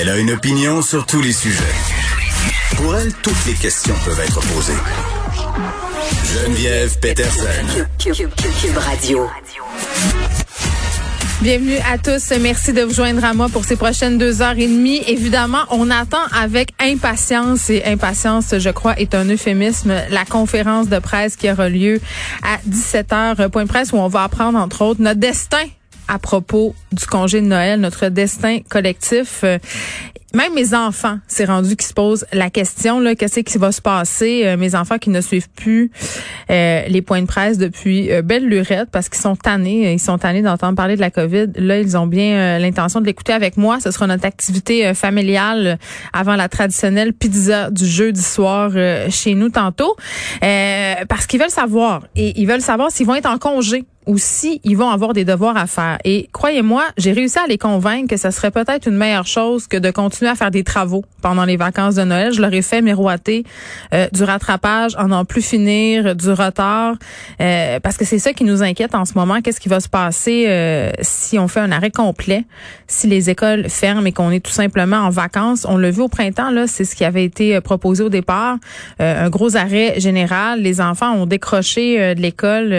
Elle a une opinion sur tous les sujets. Pour elle, toutes les questions peuvent être posées. Geneviève Peterson. Cube, Radio. Bienvenue à tous. Merci de vous joindre à moi pour ces prochaines deux heures et demie. Évidemment, on attend avec impatience et impatience, je crois, est un euphémisme, la conférence de presse qui aura lieu à 17 heures, point de presse, où on va apprendre, entre autres, notre destin à propos du congé de Noël, notre destin collectif. Euh, Même mes enfants, c'est rendu qui se posent la question là, qu'est-ce qui va se passer? Euh, Mes enfants qui ne suivent plus euh, les points de presse depuis belle lurette parce qu'ils sont tannés, ils sont tannés d'entendre parler de la COVID. Là, ils ont bien l'intention de l'écouter avec moi. Ce sera notre activité familiale avant la traditionnelle pizza du jeudi soir chez nous tantôt, parce qu'ils veulent savoir et ils veulent savoir s'ils vont être en congé ou si ils vont avoir des devoirs à faire. Et croyez-moi, j'ai réussi à les convaincre que ce serait peut-être une meilleure chose que de continuer à faire des travaux pendant les vacances de Noël. Je leur ai fait miroiter euh, du rattrapage, en n'en plus finir, du retard, euh, parce que c'est ça qui nous inquiète en ce moment. Qu'est-ce qui va se passer euh, si on fait un arrêt complet, si les écoles ferment et qu'on est tout simplement en vacances? On l'a vu au printemps, là, c'est ce qui avait été euh, proposé au départ, euh, un gros arrêt général. Les enfants ont décroché euh, de l'école,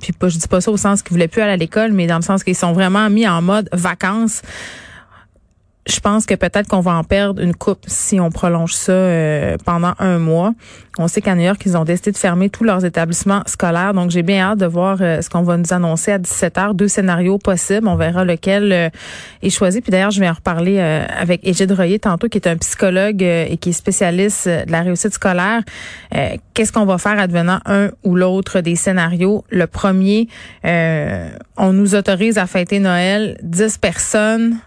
puis je dis pas ça au sens qu'ils voulaient plus aller à l'école, mais dans le sens qu'ils sont vraiment mis en mode vacances je pense que peut-être qu'on va en perdre une coupe si on prolonge ça euh, pendant un mois. On sait qu'à New York, ils ont décidé de fermer tous leurs établissements scolaires. Donc, j'ai bien hâte de voir euh, ce qu'on va nous annoncer à 17 heures. Deux scénarios possibles. On verra lequel euh, est choisi. Puis d'ailleurs, je vais en reparler euh, avec Égide Royer tantôt, qui est un psychologue euh, et qui est spécialiste euh, de la réussite scolaire. Qu'est-ce qu'on va faire advenant un ou l'autre des scénarios? Le premier, on nous autorise à fêter Noël 10 personnes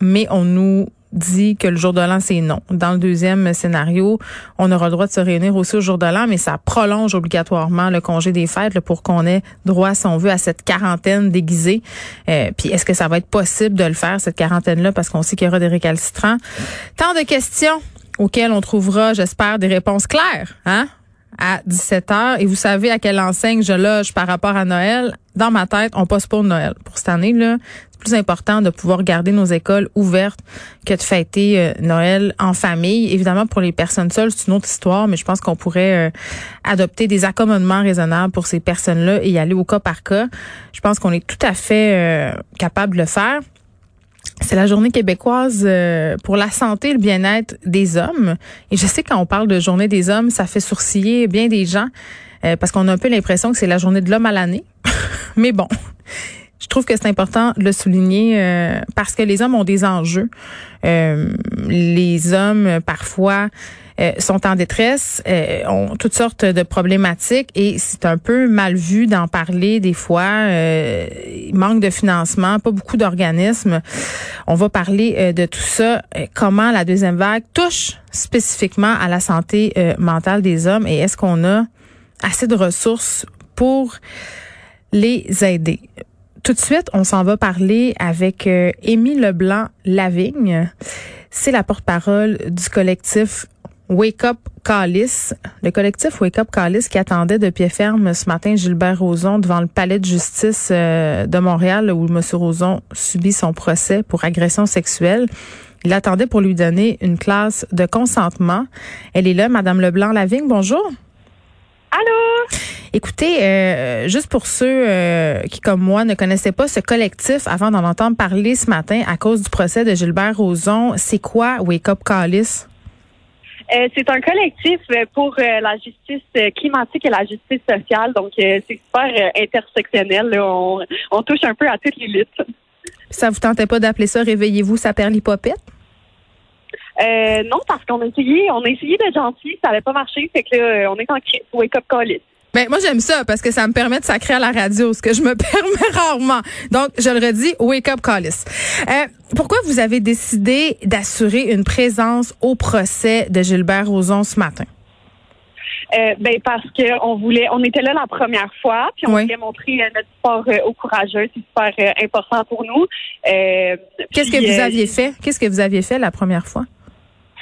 mais on nous dit que le jour de l'an, c'est non. Dans le deuxième scénario, on aura le droit de se réunir aussi au jour de l'an, mais ça prolonge obligatoirement le congé des fêtes pour qu'on ait droit, si on veut, à cette quarantaine déguisée. Euh, puis est-ce que ça va être possible de le faire, cette quarantaine-là, parce qu'on sait qu'il y aura des récalcitrants? Tant de questions auxquelles on trouvera, j'espère, des réponses claires, hein? à 17 heures. Et vous savez à quelle enseigne je loge par rapport à Noël? Dans ma tête, on passe pour Noël. Pour cette année, là, c'est plus important de pouvoir garder nos écoles ouvertes que de fêter euh, Noël en famille. Évidemment, pour les personnes seules, c'est une autre histoire, mais je pense qu'on pourrait euh, adopter des accommodements raisonnables pour ces personnes-là et y aller au cas par cas. Je pense qu'on est tout à fait euh, capable de le faire. C'est la journée québécoise pour la santé et le bien-être des hommes. Et je sais quand on parle de journée des hommes, ça fait sourciller bien des gens euh, parce qu'on a un peu l'impression que c'est la journée de l'homme à l'année. Mais bon, je trouve que c'est important de le souligner euh, parce que les hommes ont des enjeux. Euh, les hommes, euh, parfois, euh, sont en détresse, euh, ont toutes sortes de problématiques et c'est un peu mal vu d'en parler des fois. Euh, manque de financement, pas beaucoup d'organismes. On va parler de tout ça, comment la deuxième vague touche spécifiquement à la santé mentale des hommes et est-ce qu'on a assez de ressources pour les aider. Tout de suite, on s'en va parler avec euh, Leblanc-Lavigne. C'est la porte-parole du collectif Wake Up Callis. Le collectif Wake Up Callis qui attendait de pied ferme ce matin Gilbert Rozon devant le palais de justice euh, de Montréal où M. Rozon subit son procès pour agression sexuelle. Il attendait pour lui donner une classe de consentement. Elle est là, Madame Leblanc-Lavigne. Bonjour. Allô? Écoutez, euh, juste pour ceux euh, qui, comme moi, ne connaissaient pas ce collectif avant d'en entendre parler ce matin à cause du procès de Gilbert Rozon, c'est quoi Wake Up Callis? Euh, c'est un collectif pour la justice climatique et la justice sociale. Donc, c'est super intersectionnel. là. On, on touche un peu à toutes les luttes. Ça vous tentait pas d'appeler ça Réveillez-vous, ça perd l'hypopète? Euh, non, parce qu'on a essayé, on a essayé d'être gentil, ça n'avait pas marché. Fait que là, euh, on est en crise. Wake up call. Mais moi, j'aime ça parce que ça me permet de sacrer à la radio, ce que je me permets rarement. Donc, je le redis, wake up, Callis. Euh, pourquoi vous avez décidé d'assurer une présence au procès de Gilbert Rozon ce matin? Euh, ben parce que on voulait, on était là la première fois, puis on Oui. voulait montrer euh, notre sport euh, aux courageux, c'est super important pour nous. Qu'est-ce que vous aviez fait? Qu'est-ce que vous aviez fait la première fois?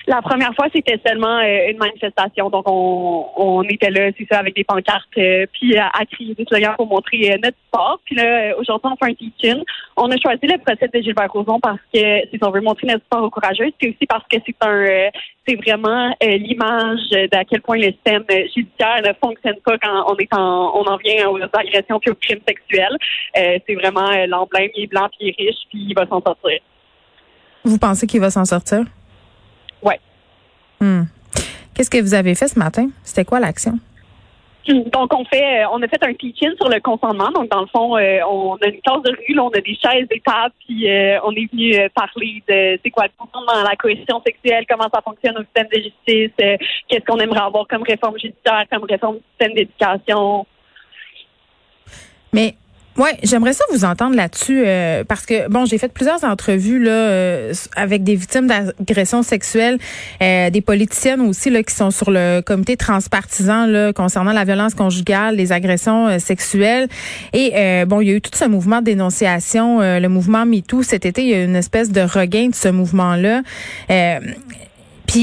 La première fois, c'était seulement euh, une manifestation, donc on, on était là, c'est ça, avec des pancartes, euh, puis à, à crier des slogans pour montrer euh, notre sport. Puis là, euh, aujourd'hui, on fait un teach-in. On a choisi le procès de Gilbert Rozon parce que si on veut montrer notre sport aux courageux, c'est aussi parce que c'est un, euh, c'est vraiment euh, l'image d'à quel point le système euh, judiciaire ne fonctionne pas quand on est en, on en vient aux agressions puis aux crimes sexuels. Euh, c'est vraiment euh, l'emblème, il est blanc puis il est riche puis il va s'en sortir. Vous pensez qu'il va s'en sortir? Ouais. Hmm. Qu'est-ce que vous avez fait ce matin? C'était quoi l'action? Donc, on fait, euh, on a fait un teach-in sur le consentement. Donc, dans le fond, euh, on a une classe de rue, là, on a des chaises, des tables, puis euh, on est venu euh, parler de c'est quoi le consentement, la cohésion sexuelle, comment ça fonctionne au système de justice, qu'est-ce qu'on aimerait avoir comme réforme judiciaire, comme réforme du système d'éducation. Mais ouais, j'aimerais ça vous entendre là-dessus euh, parce que bon, j'ai fait plusieurs entrevues là euh, avec des victimes d'agressions sexuelles, euh, des politiciennes aussi là qui sont sur le comité transpartisan là concernant la violence conjugale, les agressions euh, sexuelles et euh, bon, il y a eu tout ce mouvement de dénonciation, euh, le mouvement MeToo cet été, il y a eu une espèce de regain de ce mouvement-là.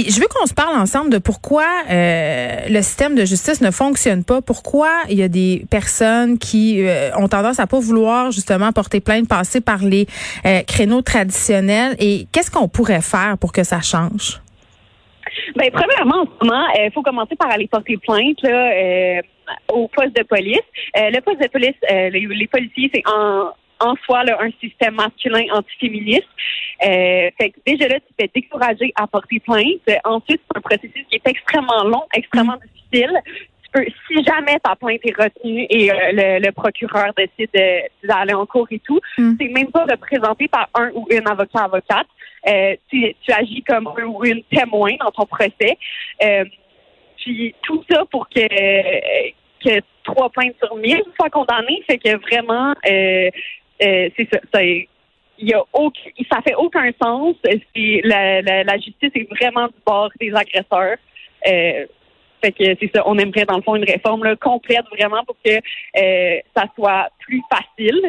Je veux qu'on se parle ensemble de pourquoi euh, le système de justice ne fonctionne pas, pourquoi il y a des personnes qui euh, ont tendance à pas vouloir justement porter plainte, passer par les euh, créneaux traditionnels et qu'est-ce qu'on pourrait faire pour que ça change? Ben, premièrement, en ce moment, il faut commencer par aller porter plainte au poste de police. Le poste de police, les, les policiers, c'est en en soi là, un système masculin antiféministe. Euh, fait que déjà là, tu te fais décourager à porter plainte. Ensuite, c'est un processus qui est extrêmement long, extrêmement difficile. Tu peux, si jamais ta plainte est retenue et euh, le, le procureur décide de- d'aller en cours et tout, Mm. c'est même pas représenté par un ou une avocat avocate. Euh, tu, tu agis comme un ou une témoin dans ton procès. Puis tout ça pour que que trois plaintes sur mille soient condamnées, fait que vraiment euh, euh, c'est ça. il y a aucun, ça fait aucun sens. C'est la, la, la justice est vraiment du bord des agresseurs. Euh, fait que c'est ça. On aimerait dans le fond une réforme là, complète vraiment pour que euh, ça soit plus facile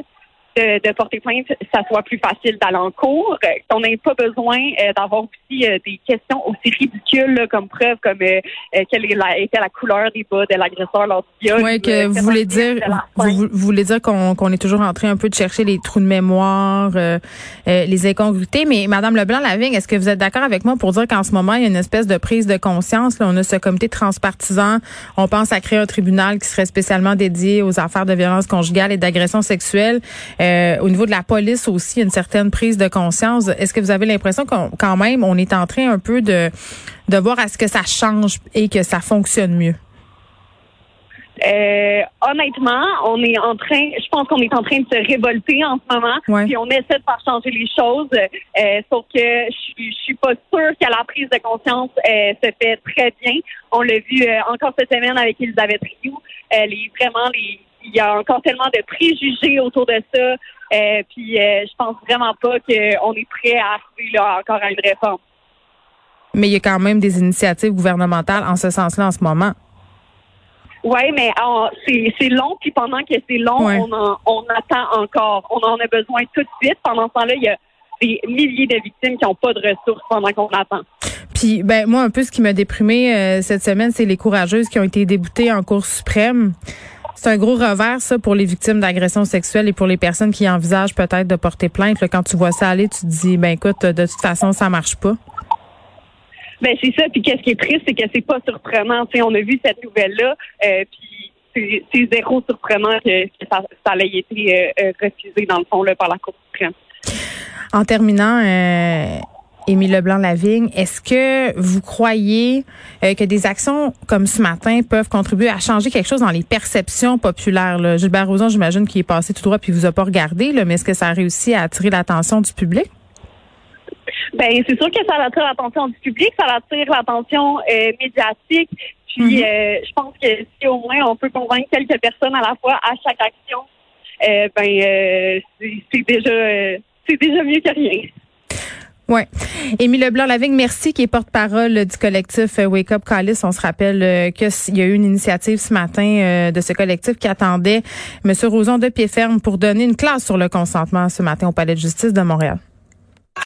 de, de porter plainte, ça soit plus facile d'aller en cours, qu'on n'ait pas besoin euh, d'avoir aussi euh, des questions aussi ridicules là, comme preuve, comme euh, euh, quelle est la, était la couleur des bas de l'agresseur lors du viol. Oui, ou, que euh, vous voulez dire, vous, voulez dire qu'on est toujours en train un peu de chercher les trous de mémoire, euh, euh, les incongruités. Mais Madame Leblanc-Lavigne, est-ce que vous êtes d'accord avec moi pour dire qu'en ce moment, il y a une espèce de prise de conscience? Là, on a ce comité transpartisan. On pense à créer un tribunal qui serait spécialement dédié aux affaires de violence conjugale et d'agression sexuelle. Euh, au niveau de la police aussi, une certaine prise de conscience. Est-ce que vous avez l'impression qu'on quand même, on est en train un peu de, de voir à ce que ça change et que ça fonctionne mieux? Euh, honnêtement, on est en train, je pense qu'on est en train de se révolter en ce moment, Ouais. puis on essaie de faire changer les choses. Euh, sauf que je suis, je suis pas sûre que la prise de conscience euh, se fait très bien. On l'a vu encore cette semaine avec Elisabeth Rioux. Les, vraiment, les, il y a encore tellement de préjugés autour de ça. Euh, puis euh, je pense vraiment pas qu'on est prêt à arriver là encore à une réforme. Mais il y a quand même des initiatives gouvernementales en ce sens-là en ce moment. Oui, mais euh, c'est c'est long, puis pendant que c'est long, Ouais. on, en- on attend encore. On en a besoin tout de suite. Pendant ce temps-là, il y a des milliers de victimes qui n'ont pas de ressources pendant qu'on attend. Puis ben moi un peu ce qui m'a déprimé euh, cette semaine, c'est les courageuses qui ont été déboutées en Cour suprême. C'est un gros revers ça pour les victimes d'agressions sexuelles et pour les personnes qui envisagent peut-être de porter plainte. Là, quand tu vois ça aller, tu te dis ben écoute, de toute façon ça marche pas. Ben c'est ça. Puis qu'est-ce qui est triste, c'est que c'est pas surprenant. On a vu cette nouvelle-là, euh, puis c'est- zéro surprenant que, que ça, ça ait été euh, euh, refusé dans le fond là, par la Cour suprême. En terminant, euh, Émile Leblanc-Lavigne, est-ce que vous croyez euh, que des actions comme ce matin peuvent contribuer à changer quelque chose dans les perceptions populaires? Là? Gilbert Rozon, j'imagine qu'il est passé tout droit puis il vous a pas regardé, là, mais est-ce que ça a réussi à attirer l'attention du public? Ben c'est sûr que ça attire l'attention du public, ça attire l'attention euh, médiatique. Puis euh, je pense que si au moins on peut convaincre quelques personnes à la fois à chaque action, euh, ben c'est déjà c'est déjà mieux que rien. Oui. Émile Leblanc-Lavigne, merci, qui est porte-parole du collectif euh, Wake Up Callis. On se rappelle euh, qu'il y a eu une initiative ce matin euh, de ce collectif qui attendait M. Roson de pied ferme pour donner une classe sur le consentement ce matin au Palais de justice de Montréal.